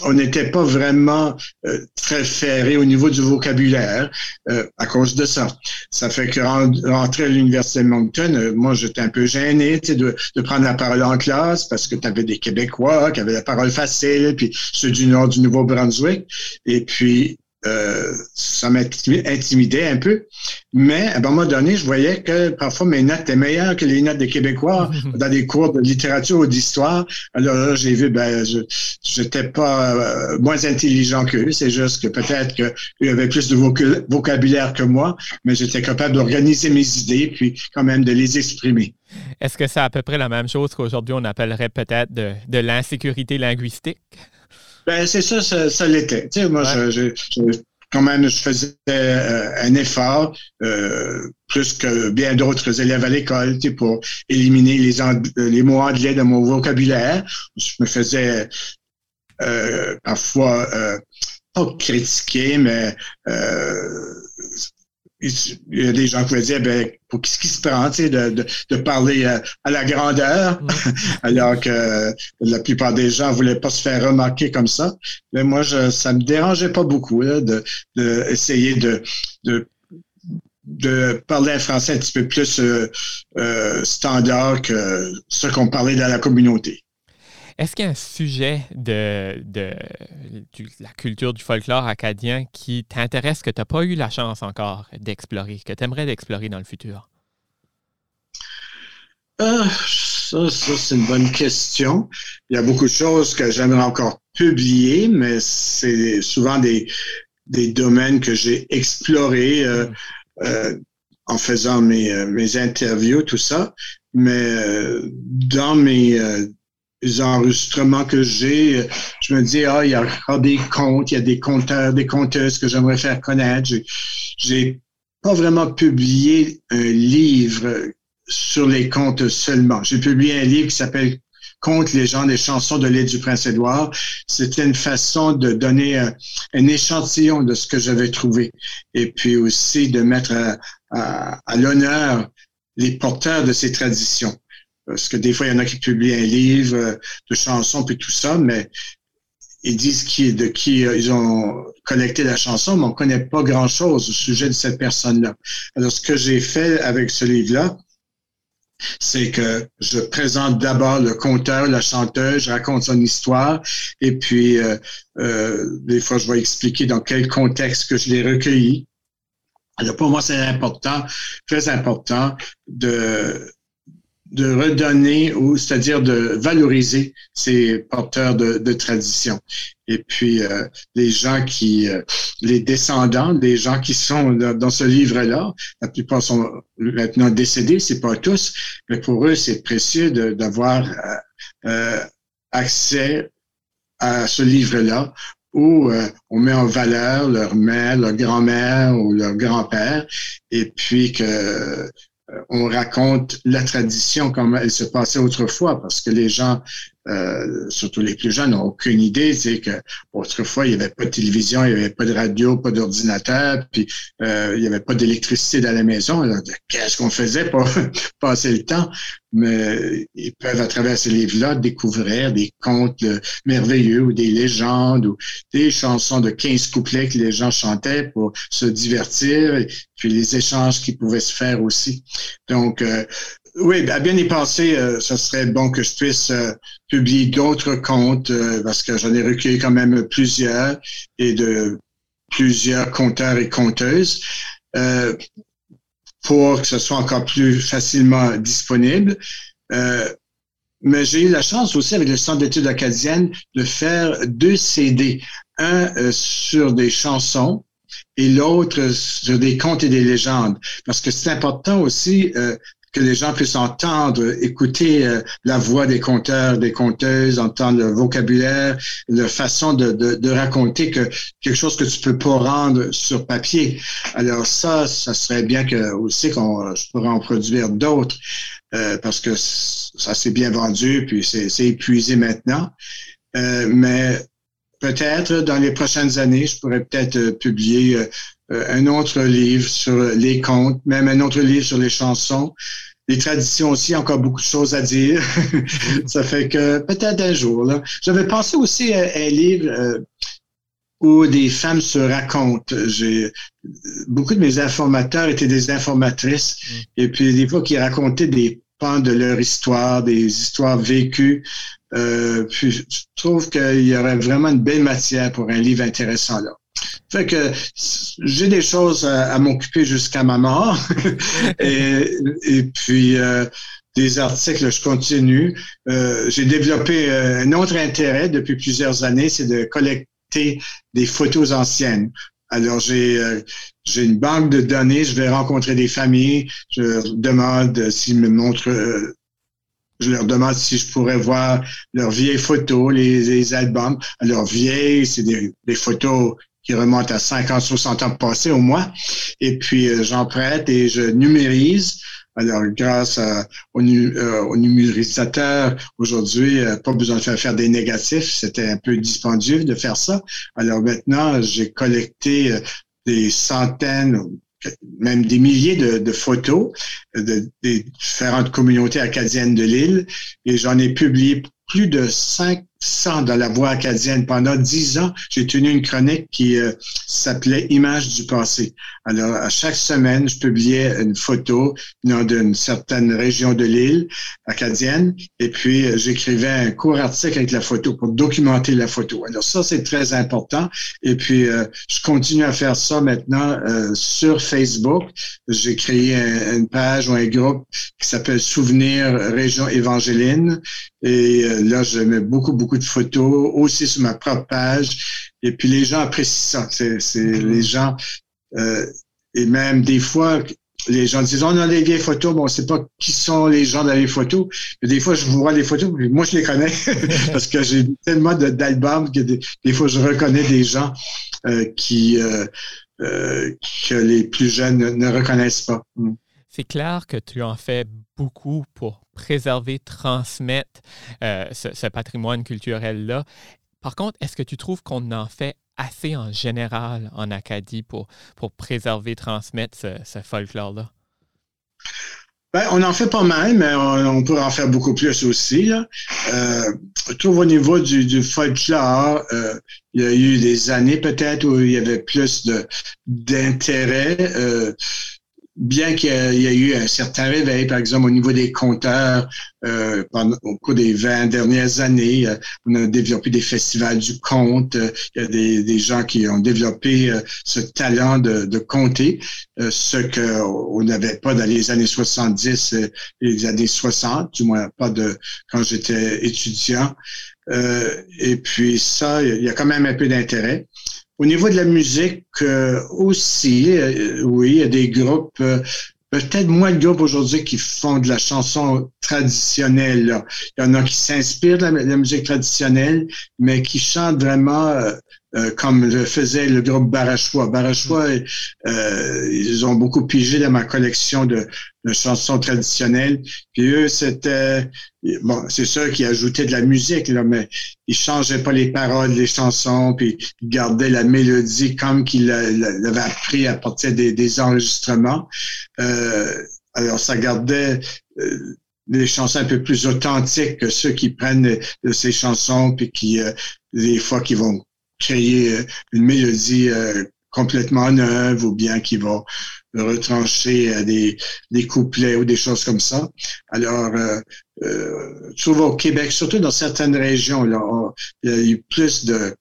on n'était pas vraiment euh, très ferré au niveau du vocabulaire euh, à cause de ça. Ça fait que rentrer à l'Université de Moncton, euh, moi, j'étais un peu gêné de, de prendre la parole en classe parce que tu avais des Québécois qui avaient la parole facile, puis ceux du nord du Nouveau-Brunswick. Et puis, euh, ça m'intimidait un peu. Mais à un moment donné, je voyais que parfois mes notes étaient meilleures que les notes des Québécois dans des cours de littérature ou d'histoire. Alors là, j'ai vu, ben, je n'étais pas euh, moins intelligent qu'eux. C'est juste que peut-être qu'ils avaient plus de vocabulaire que moi, mais j'étais capable d'organiser mes idées puis quand même de les exprimer. Est-ce que c'est à peu près la même chose qu'aujourd'hui on appellerait peut-être de, de l'insécurité linguistique? Ben, c'est ça, ça, l'était. Tu sais, moi, je, quand même, je faisais euh, un effort, euh, plus que bien d'autres élèves à l'école, tu sais, pour éliminer les, les mots anglais de mon vocabulaire. Je me faisais euh, parfois pas critiquer, mais il y a des gens qui pouvaient dire, ben, pour qu'est-ce qui se prend, tu sais, de, de, de, parler à, la grandeur, mm. alors que la plupart des gens voulaient pas se faire remarquer comme ça. Mais moi, je, ça me dérangeait pas beaucoup là, de, de essayer de, de de parler un français un petit peu plus euh, euh, standard que ce qu'on parlait dans la communauté. Est-ce qu'il y a un sujet de, de, la culture du folklore acadien qui t'intéresse, que tu n'as pas eu la chance encore d'explorer, que tu aimerais explorer dans le futur? Ah, ça, c'est une bonne question. Il y a beaucoup de choses que j'aimerais encore publier, mais c'est souvent des, des domaines que j'ai explorés euh, mm. euh, en faisant mes, euh, mes interviews, tout ça. Mais dans mes enregistrements que j'ai, je me dis, ah, il y a des comptes, il y a des compteurs, des compteuses que j'aimerais faire connaître. J'ai pas vraiment publié un livre sur les contes seulement. J'ai publié un livre qui s'appelle Contes, les gens des chansons de l'aide du Prince-Édouard. C'était une façon de donner un, échantillon de ce que j'avais trouvé et puis aussi de mettre à l'honneur les porteurs de ces traditions. Parce que des fois, il y en a qui publient un livre euh, de chansons puis tout ça, mais ils disent qui, de qui euh, ils ont collecté la chanson, mais on ne connaît pas grand-chose au sujet de cette personne-là. Alors, ce que j'ai fait avec ce livre-là, c'est que je présente d'abord le conteur, la chanteuse, je raconte son histoire, et puis euh, des fois, je vais expliquer dans quel contexte que je l'ai recueilli. Alors, pour moi, c'est important, très important de de redonner, ou c'est-à-dire de valoriser ces porteurs de, de tradition. Et puis euh, les gens qui, euh, les descendants des gens qui sont dans, ce livre-là, la plupart sont maintenant décédés, c'est pas tous, mais pour eux c'est précieux d'avoir euh, accès à ce livre-là où on met en valeur leur mère, leur grand-mère ou leur grand-père, et puis que euh, on raconte la tradition comme elle se passait autrefois, parce que les gens, euh, surtout les plus jeunes, n'ont aucune idée. C'est que autrefois, il n'y avait pas de télévision, il n'y avait pas de radio, pas d'ordinateur, puis euh, il n'y avait pas d'électricité dans la maison. Qu'est-ce qu'on faisait pour passer le temps? Mais ils peuvent, à travers ces livres-là, découvrir des contes merveilleux ou des légendes ou des chansons de 15 couplets que les gens chantaient pour se divertir, puis les échanges qui pouvaient se faire aussi. Donc, euh, oui, à bien y penser, euh, ce serait bon que je puisse euh, publier d'autres contes parce que j'en ai recueilli quand même plusieurs et de plusieurs conteurs et conteuses pour que ce soit encore plus facilement disponible. mais j'ai eu la chance aussi avec le Centre d'études acadiennes de faire deux CD, un sur des chansons et l'autre sur des contes et des légendes. Parce que c'est important aussi euh, que les gens puissent entendre, écouter euh, la voix des conteurs, des conteuses, entendre le vocabulaire, la façon de, raconter que quelque chose que tu peux pas rendre sur papier. Alors ça, ça serait bien que aussi qu'on je pourrais en produire d'autres euh, parce que ça s'est bien vendu puis c'est épuisé maintenant. mais peut-être dans les prochaines années, je pourrais peut-être euh, publier euh, euh, un autre livre sur les contes, même un autre livre sur les chansons. Les traditions aussi, encore beaucoup de choses à dire. Ça fait que peut-être un jour. Là. J'avais pensé aussi à un livre où des femmes se racontent. J'ai beaucoup de mes informateurs étaient des informatrices, mm. et puis des fois qui racontaient des pans de leur histoire, des histoires vécues euh, puis je trouve qu'il y aurait vraiment une belle matière pour un livre intéressant là. Fait que j'ai des choses à, m'occuper jusqu'à ma mort. et, puis euh, des articles, je continue. Euh, j'ai développé euh, un autre intérêt depuis plusieurs années, c'est de collecter des photos anciennes. Alors j'ai euh, j'ai une banque de données, je vais rencontrer des familles, je demande s'ils me montrent je leur demande si je pourrais voir leurs vieilles photos, les, albums. Leurs vieilles, c'est des, photos qui remontent à 50, 60 ans passés au moins. Et puis, euh, j'en prête et je numérise. Alors, grâce au, euh, au, numérisateur, aujourd'hui, euh, pas besoin de faire, faire des négatifs. C'était un peu dispendieux de faire ça. Alors maintenant, j'ai collecté des centaines, même des milliers de, photos de, des différentes communautés acadiennes de l'île et j'en ai publié plus de 500 dans la voix acadienne. Pendant dix ans, j'ai tenu une chronique qui euh, s'appelait Images du passé. Alors, à chaque semaine, je publiais une photo d'une certaine région de l'île acadienne et puis euh, j'écrivais un court article avec la photo pour documenter la photo. Alors, ça, c'est très important. Et puis, euh, je continue à faire ça maintenant sur Facebook. J'ai créé une page ou un groupe qui s'appelle Souvenirs Région Évangéline et là, je mets beaucoup, beaucoup de photos aussi sur ma propre page. Et puis les gens apprécient ça. C'est, mm-hmm. les gens euh, et même des fois, les gens disent on a des vieilles photos, mais on ne sait pas qui sont les gens dans les photos. Mais des fois, je vois les photos, mais moi je les connais parce que j'ai tellement d'albums que des, fois je reconnais des gens euh, qui que les plus jeunes ne, reconnaissent pas. Mm. C'est clair que tu en fais beaucoup pour préserver, transmettre euh, ce, patrimoine culturel-là. Par contre, est-ce que tu trouves qu'on en fait assez en général en Acadie pour, pour préserver, transmettre ce, folklore-là? Ben, on en fait pas mal, mais on, pourrait en faire beaucoup plus aussi. Euh, je trouve au niveau du, folklore, euh, il y a eu des années peut-être où il y avait plus d'intérêt. Bien qu'il y, ait eu un certain réveil, par exemple, au niveau des compteurs, euh, au cours des 20 dernières années, euh, on a développé des festivals du conte. Euh, il y a des, gens qui ont développé ce talent de, de compter, ce qu'on n'avait pas dans les années 70 et les années 60, du moins pas de quand j'étais étudiant. et puis ça, il y a quand même un peu d'intérêt. Au niveau de la musique euh, aussi, euh, oui, il y a des groupes, euh, peut-être moins de groupes aujourd'hui qui font de la chanson traditionnelle. Il y en a qui s'inspirent de la, musique traditionnelle, mais qui chantent vraiment euh, comme le faisait le groupe Barachois. Barachois, euh, ils ont beaucoup pigé dans ma collection de, chansons traditionnelles. Puis eux, c'était bon, c'est ça qui ajoutait de la musique, là, mais ils changeaient pas les paroles des chansons, puis ils gardaient la mélodie comme qu'ils l'avaient appris à partir des, enregistrements. Euh, alors, ça gardait des chansons un peu plus authentiques que ceux qui prennent de ces chansons puis qui des fois qui vont créer euh, une mélodie euh, complètement neuve ou bien qui va retrancher euh, des, des couplets ou des choses comme ça. Alors, euh, euh, au Québec, surtout dans certaines régions, là, il y a eu plus de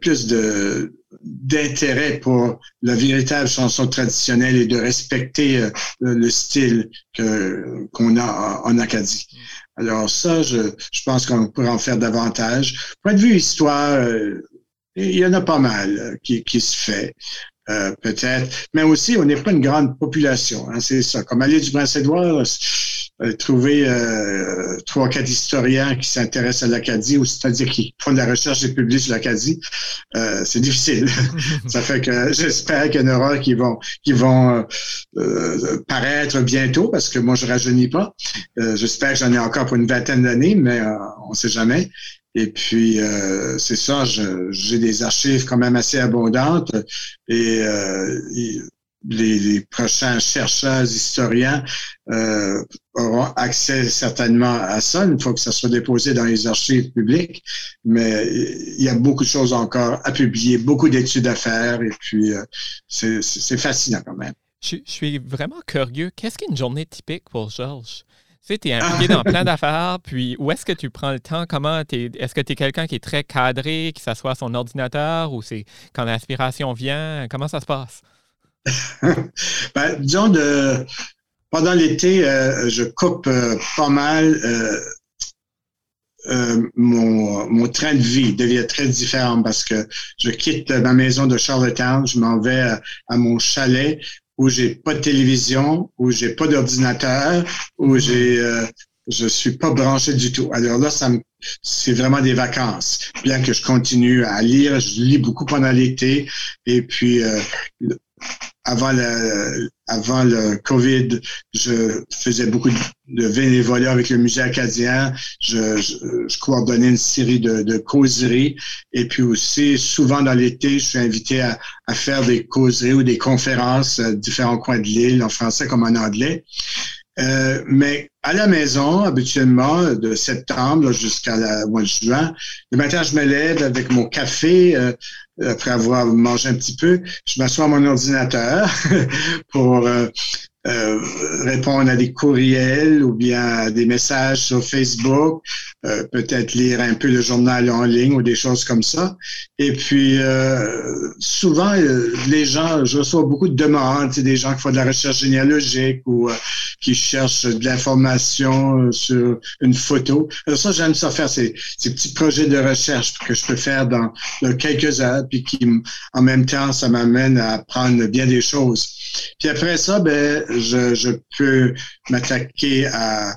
plus de d'intérêt pour la véritable chanson traditionnelle et de respecter le style que qu'on a en, Acadie. Alors ça, je, je pense qu'on pourrait en faire davantage. Point de vue histoire, il y en a pas mal euh, qui, qui se fait. Euh, peut-être. Mais aussi, on n'est pas une grande population. Hein, c'est ça. Comme aller du Prince-Édouard, euh, trouver euh, trois, quatre historiens qui s'intéressent à l'Acadie, ou c'est-à-dire qui font de la recherche et publient sur l'Acadie, euh, c'est difficile. ça fait que j'espère qu'il y en aura qui vont qui vont paraître bientôt, parce que moi, je rajeunis pas. j'espère que j'en ai encore pour une vingtaine d'années, mais on ne sait jamais. Et puis, euh, c'est ça, j'ai des archives quand même assez abondantes et, euh, les, prochains chercheurs, historiens euh, auront accès certainement à ça une fois que ça sera déposé dans les archives publiques. Mais il y a beaucoup de choses encore à publier, beaucoup d'études à faire et puis c'est fascinant quand même. Je, je suis vraiment curieux. Qu'est-ce qu'une journée typique pour Georges? Tu sais, es impliqué dans plein d'affaires, puis où est-ce que tu prends le temps? Comment est-ce que tu es quelqu'un qui est très cadré, qui s'assoit à son ordinateur, ou c'est quand l'inspiration vient? Comment ça se passe? ben, disons, pendant l'été, euh, je coupe euh, pas mal. Euh, mon, train de vie devient très différent parce que je quitte ma maison de Charlottetown, je m'en vais à mon chalet où j'ai pas de télévision, où j'ai pas d'ordinateur, où j'ai euh, je suis pas branché du tout. Alors là, ça c'est vraiment des vacances. Bien que je continue à lire, je lis beaucoup pendant l'été. Et puis, euh, avant le, avant le COVID, je faisais beaucoup de bénévolat avec le musée acadien. Je, coordonnais une série de, causeries. Et puis aussi, souvent dans l'été, je suis invité à, à, faire des causeries ou des conférences à différents coins de l'île, en français comme en anglais. Euh, mais à la maison, habituellement, de septembre jusqu'à la mois de juin, le matin, je me lève avec mon café, euh, après avoir mangé un petit peu, je m'assois à mon ordinateur pour euh, euh, répondre à des courriels ou bien à des messages sur Facebook, euh, peut-être lire un peu le journal en ligne ou des choses comme ça. Et puis, euh, souvent, les gens, je reçois beaucoup de demandes, des gens qui font de la recherche généalogique ou qui cherchent de l'information sur une photo. Alors ça, j'aime ça faire ces, ces, petits projets de recherche que je peux faire dans, dans quelques heures, puis qui, en même temps, ça m'amène à apprendre bien des choses. Puis après ça, ben, je, peux m'attaquer à,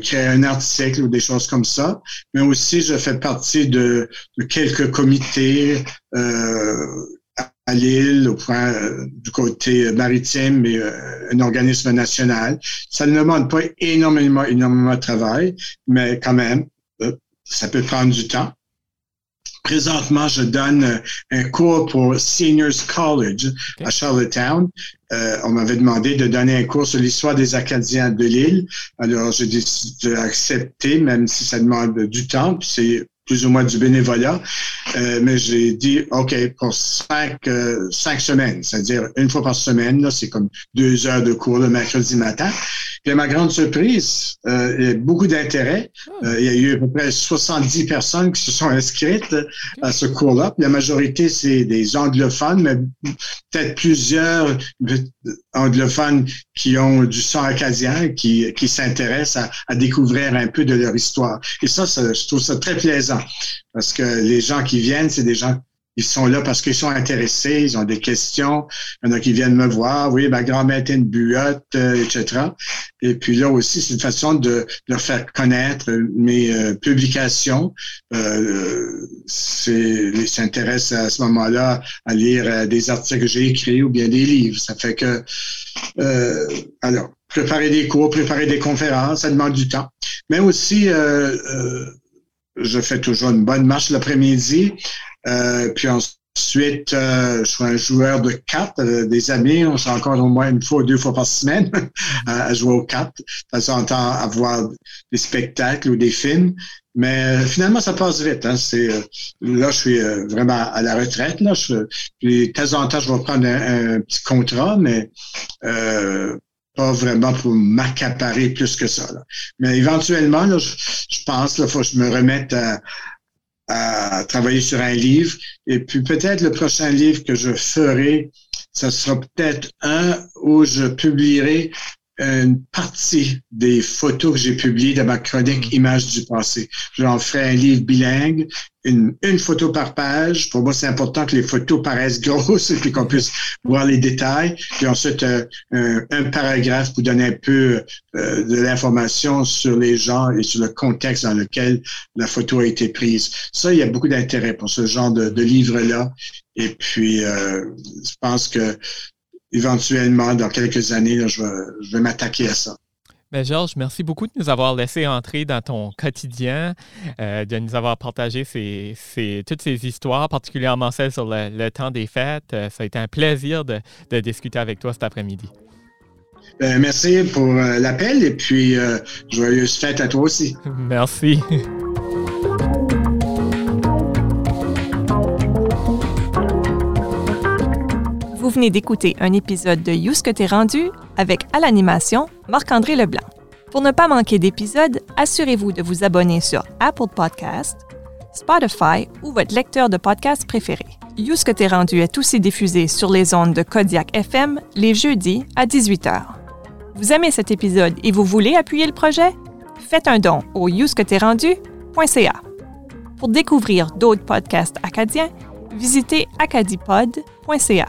créer un article ou des choses comme ça. Mais aussi, je fais partie de, quelques comités euh, à Lille, au point euh, du côté maritime, mais euh, un organisme national. Ça ne demande pas énormément, énormément de travail, mais quand même, ça peut prendre du temps. Présentement, je donne euh, un cours pour Seniors College à Charlottetown. Euh, on m'avait demandé de donner un cours sur l'histoire des Acadiens de l'île. Alors, j'ai décidé d'accepter, même si ça demande du temps. Puis c'est plus ou moins du bénévolat. Euh, mais j'ai dit, OK, pour cinq, euh, cinq semaines, c'est-à-dire une fois par semaine, là, c'est comme deux heures de cours le mercredi matin. Puis à ma grande surprise, euh, il y a beaucoup d'intérêt. Ah. Euh, il y a eu à peu près 70 personnes qui se sont inscrites à ce cours-là. La majorité, c'est des anglophones, mais peut-être plusieurs anglophones qui ont du sang acadien, qui, qui s'intéressent à, à, découvrir un peu de leur histoire. Et ça, ça, je trouve ça très plaisant parce que les gens qui viennent, c'est des gens ils sont là parce qu'ils sont intéressés, ils ont des questions. Il y en a qui viennent me voir, oui, ma grand-mère était une buotte, euh, etc. Et puis là aussi, c'est une façon de leur faire connaître mes euh, publications. Euh, ils s'intéressent à ce moment-là à lire euh, des articles que j'ai écrits ou bien des livres. Ça fait que, euh, alors, préparer des cours, préparer des conférences, ça demande du temps. Mais aussi, je fais toujours une bonne marche l'après-midi. Euh, puis ensuite, euh, je suis un joueur de cartes, euh, des amis. On se rencontre au moins une fois ou deux fois par semaine à jouer aux cartes. De temps temps, à voir des spectacles ou des films. Mais finalement, ça passe vite. Hein. C'est là, je suis vraiment à la retraite. Là, je, de temps en temps, je vais prendre un, petit contrat, mais pas vraiment pour m'accaparer plus que ça. Mais éventuellement, là, je, je pense qu'il faut que je me remette à, à travailler sur un livre. Et puis peut-être le prochain livre que je ferai, ce sera peut-être un où je publierai une partie des photos que j'ai publiées dans ma chronique mm. Images du passé. J'en ferai un livre bilingue, une, une photo par page. Pour moi, c'est important que les photos paraissent grosses et qu'on puisse voir les détails. Puis ensuite, euh, un, paragraphe pour donner un peu euh, de l'information sur les gens et sur le contexte dans lequel la photo a été prise. Ça, il y a beaucoup d'intérêt pour ce genre de, de livre-là. Et puis, euh, je pense que éventuellement, dans quelques années, je vais, m'attaquer à ça. Bien, Georges, merci beaucoup de nous avoir laissé entrer dans ton quotidien, euh, de nous avoir partagé toutes ces histoires, particulièrement celles sur le, temps des fêtes. Euh, ça a été un plaisir de, discuter avec toi cet après-midi. Ben, merci pour euh, l'appel et puis joyeuse fête à toi aussi. Merci. Vous venez d'écouter un épisode de You que t'es rendu avec à l'animation Marc-André Leblanc. Pour ne pas manquer d'épisodes, assurez-vous de vous abonner sur Apple Podcast, Spotify ou votre lecteur de podcast préféré. You que t'es rendu est aussi diffusé sur les ondes de Kodiak FM les jeudis à 18h. Vous aimez cet épisode et vous voulez appuyer le projet? Faites un don au rendu.ca. Pour découvrir d'autres podcasts acadiens, visitez acadipod.ca.